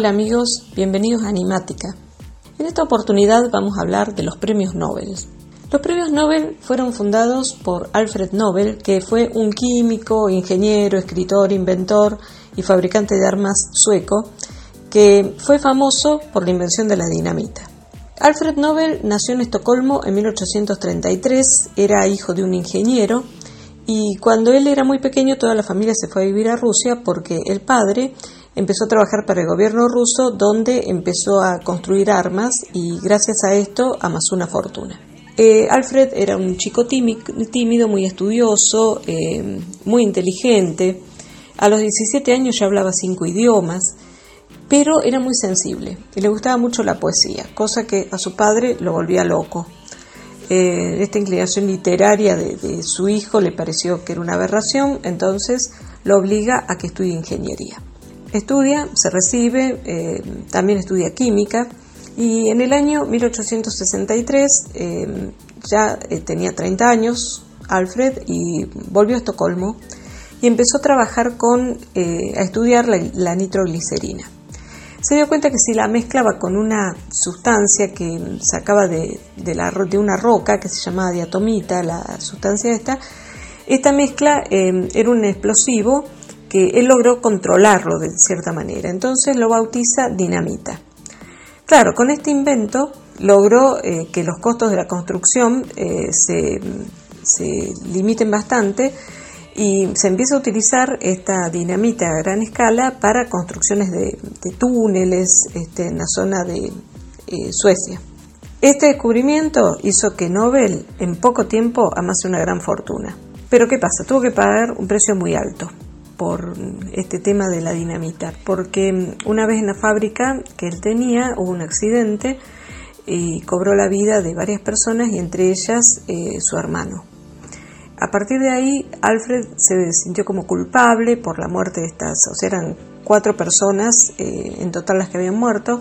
Hola amigos, bienvenidos a Animática. En esta oportunidad vamos a hablar de los premios Nobel. Los premios Nobel fueron fundados por Alfred Nobel, que fue un químico, ingeniero, escritor, inventor y fabricante de armas sueco, que fue famoso por la invención de la dinamita. Alfred Nobel nació en Estocolmo en 1833, era hijo de un ingeniero y cuando él era muy pequeño toda la familia se fue a vivir a Rusia porque el padre empezó a trabajar para el gobierno ruso donde empezó a construir armas y gracias a esto amasó una fortuna. Eh, Alfred era un chico tímido, muy estudioso, eh, muy inteligente. A los 17 años ya hablaba cinco idiomas, pero era muy sensible y le gustaba mucho la poesía, cosa que a su padre lo volvía loco. Eh, esta inclinación literaria de, su hijo le pareció que era una aberración, entonces lo obliga a que estudie ingeniería. Estudia, se recibe, también estudia química y en el año 1863 em, ya eh, tenía 30 años Alfred y volvió a Estocolmo y empezó a trabajar con, eh, a estudiar la, nitroglicerina. Se dio cuenta que si la mezclaba con una sustancia que sacaba de, la, de una roca que se llamaba diatomita, la sustancia esta, esta mezcla era un explosivo que él logró controlarlo de cierta manera. Entonces lo bautiza dinamita. Claro, con este invento logró eh, que los costos de la construcción eh, se, limiten bastante y se empieza a utilizar esta dinamita a gran escala para construcciones de, túneles este, en la zona de eh, Suecia. Este descubrimiento hizo que Nobel en poco tiempo amase una gran fortuna. Pero ¿qué pasa? Tuvo que pagar un precio muy alto por este tema de la dinamita, porque una vez en la fábrica que él tenía hubo un accidente y cobró la vida de varias personas y entre ellas eh, su hermano. A partir de ahí, Alfred se sintió como culpable por la muerte de estas, o sea, eran cuatro personas eh, en total las que habían muerto,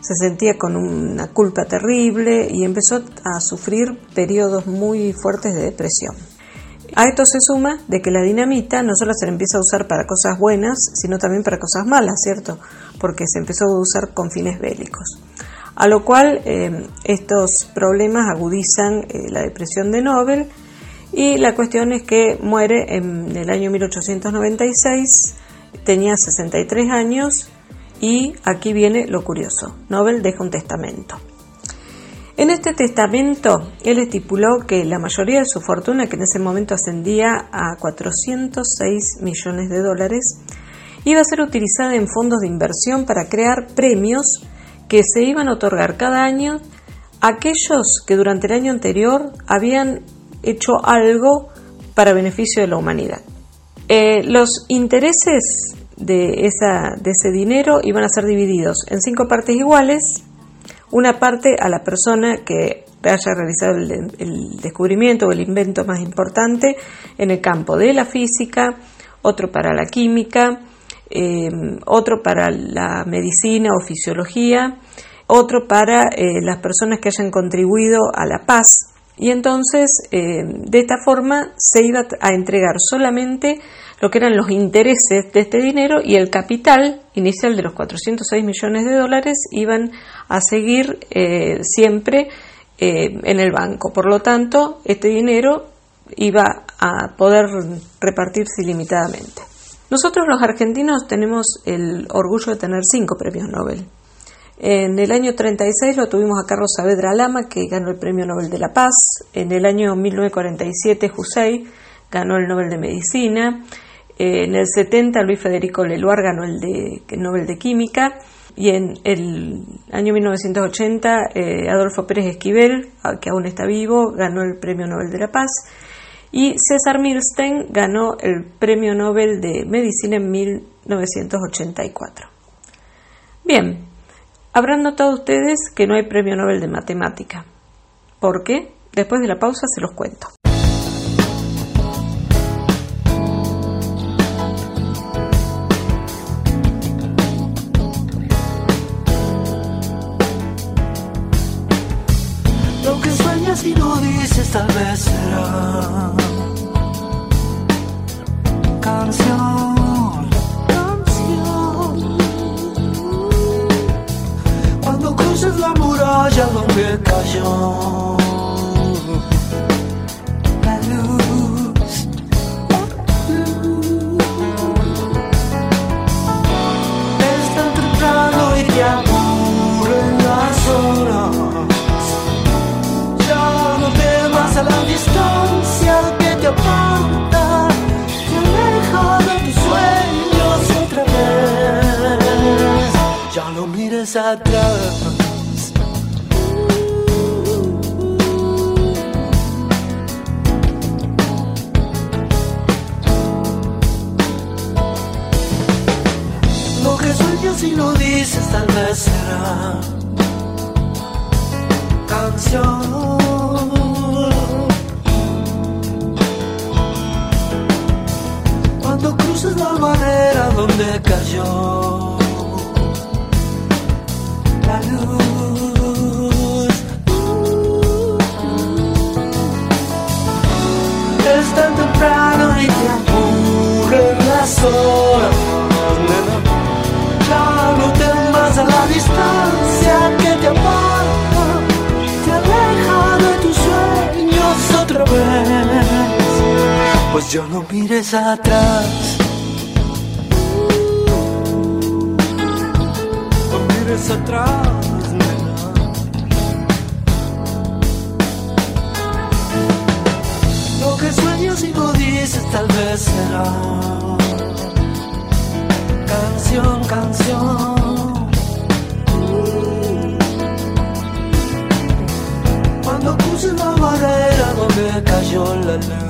se sentía con una culpa terrible y empezó a sufrir periodos muy fuertes de depresión. A esto se suma de que la dinamita no solo se empieza a usar para cosas buenas, sino también para cosas malas, ¿cierto? Porque se empezó a usar con fines bélicos. A lo cual eh, estos problemas agudizan eh, la depresión de Nobel y la cuestión es que muere en el año 1896, tenía 63 años y aquí viene lo curioso, Nobel deja un testamento. En este testamento, él estipuló que la mayoría de su fortuna, que en ese momento ascendía a 406 millones de dólares, iba a ser utilizada en fondos de inversión para crear premios que se iban a otorgar cada año a aquellos que durante el año anterior habían hecho algo para beneficio de la humanidad. Eh, los intereses de, ese dinero iban a ser divididos en cinco partes iguales una parte a la persona que haya realizado el, descubrimiento o el invento más importante en el campo de la física, otro para la química, eh, otro para la medicina o fisiología, otro para eh, las personas que hayan contribuido a la paz. Y entonces, eh, de esta forma, se iba a entregar solamente lo que eran los intereses de este dinero y el capital inicial de los 406 millones de dólares iban a seguir eh, siempre eh, en el banco. Por lo tanto, este dinero iba a poder repartirse ilimitadamente. Nosotros los argentinos tenemos el orgullo de tener cinco premios Nobel. En el año 36 lo tuvimos a Carlos Saavedra Lama, que ganó el Premio Nobel de la Paz. En el año 1947, Jusey ganó el Nobel de Medicina. En el 70 Luis Federico Leluar ganó el, Nobel de Química y en el año 1980 eh, Adolfo Pérez Esquivel, que aún está vivo, ganó el Premio Nobel de la Paz y César Milstein ganó el Premio Nobel de Medicina en 1984. Bien, habrán notado ustedes que no hay Premio Nobel de Matemática. ¿Por qué? Después de la pausa se los cuento. tal vez será canción, canción. Cuando cruces la muralla donde cayó. Lo que sueñas y no dices tal vez será canción. Cuando cruces la barrera donde cayó Pues ya no mires atrás. No mires atrás, nena. Lo que sueñas y no dices tal vez será canción, canción. Cuando cruces la barrera donde cayó la luz,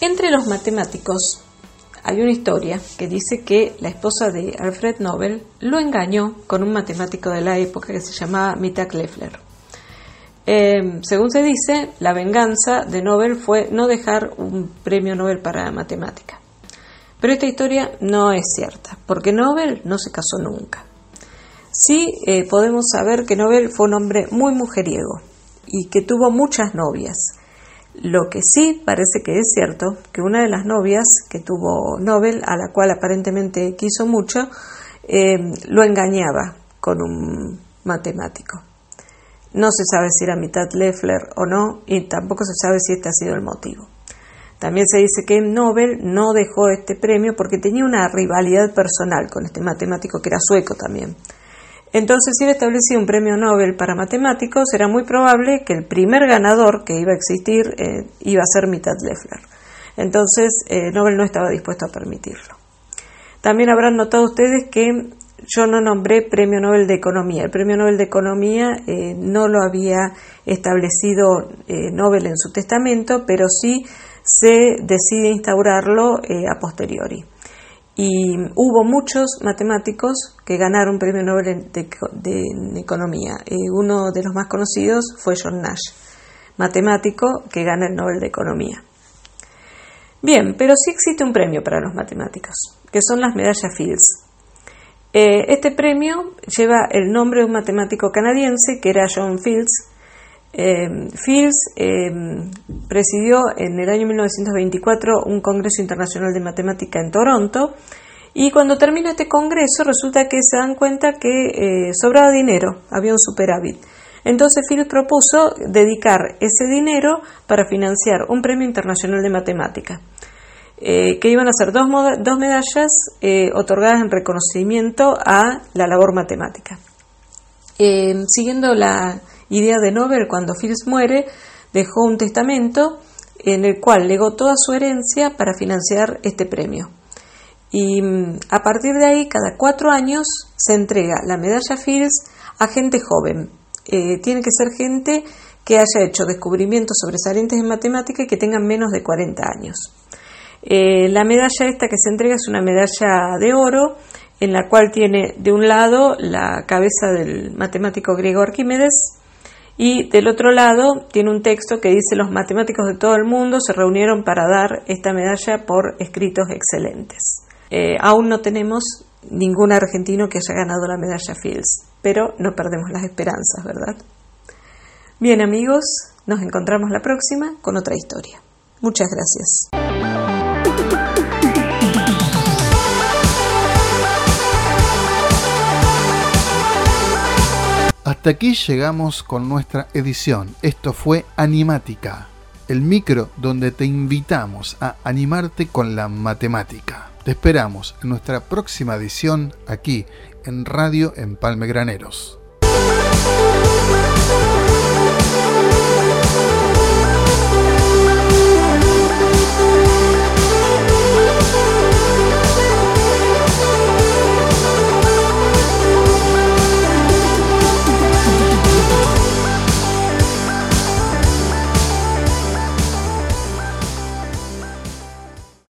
Entre los matemáticos hay una historia que dice que la esposa de Alfred Nobel lo engañó con un matemático de la época que se llamaba Mittag Leffler. Eh, según se dice, la venganza de Nobel fue no dejar un premio Nobel para matemática. Pero esta historia no es cierta, porque Nobel no se casó nunca. Sí eh, podemos saber que Nobel fue un hombre muy mujeriego y que tuvo muchas novias. Lo que sí parece que es cierto, que una de las novias que tuvo Nobel, a la cual aparentemente quiso mucho, eh, lo engañaba con un matemático. No se sabe si era mitad Leffler o no, y tampoco se sabe si este ha sido el motivo. También se dice que Nobel no dejó este premio porque tenía una rivalidad personal con este matemático que era sueco también. Entonces, si él establecía un premio Nobel para matemáticos, era muy probable que el primer ganador que iba a existir eh, iba a ser mitad Leffler. Entonces, eh, Nobel no estaba dispuesto a permitirlo. También habrán notado ustedes que yo no nombré Premio Nobel de Economía. El Premio Nobel de Economía eh, no lo había establecido eh, Nobel en su testamento, pero sí se decide instaurarlo eh, a posteriori. Y hubo muchos matemáticos que ganaron Premio Nobel de, de- Economía. Uno de los más conocidos fue John Nash, matemático que gana el Nobel de Economía. Bien, pero sí existe un premio para los matemáticos, que son las medallas Fields. Eh, este premio lleva el nombre de un matemático canadiense que era John Fields. Eh, Fields eh, presidió en el año 1924 un Congreso Internacional de Matemática en Toronto y cuando termina este congreso resulta que se dan cuenta que sobraba dinero, había un superávit. Entonces Fields propuso dedicar ese dinero para financiar un premio internacional de matemática eh, que iban a ser dos, medallas eh, otorgadas en reconocimiento a la labor matemática. Eh, siguiendo la idea de Nobel, cuando Fields muere, dejó un testamento en el cual legó toda su herencia para financiar este premio. Y mm, a partir de ahí, cada cuatro años se entrega la medalla Fields a gente joven. Eh, tiene que ser gente que haya hecho descubrimientos sobresalientes en matemática y que tengan menos de 40 años. Eh, la medalla esta que se entrega es una medalla de oro en la cual tiene de un lado la cabeza del matemático griego Arquímedes y del otro lado tiene un texto que dice los matemáticos de todo el mundo se reunieron para dar esta medalla por escritos excelentes. Eh, aún no tenemos ningún argentino que haya ganado la medalla Fields, pero no perdemos las esperanzas, ¿verdad? Bien amigos, nos encontramos la próxima con otra historia. Muchas gracias. Hasta aquí llegamos con nuestra edición. Esto fue Animática, el micro donde te invitamos a animarte con la matemática. Te esperamos en nuestra próxima edición aquí en Radio Empalme Graneros.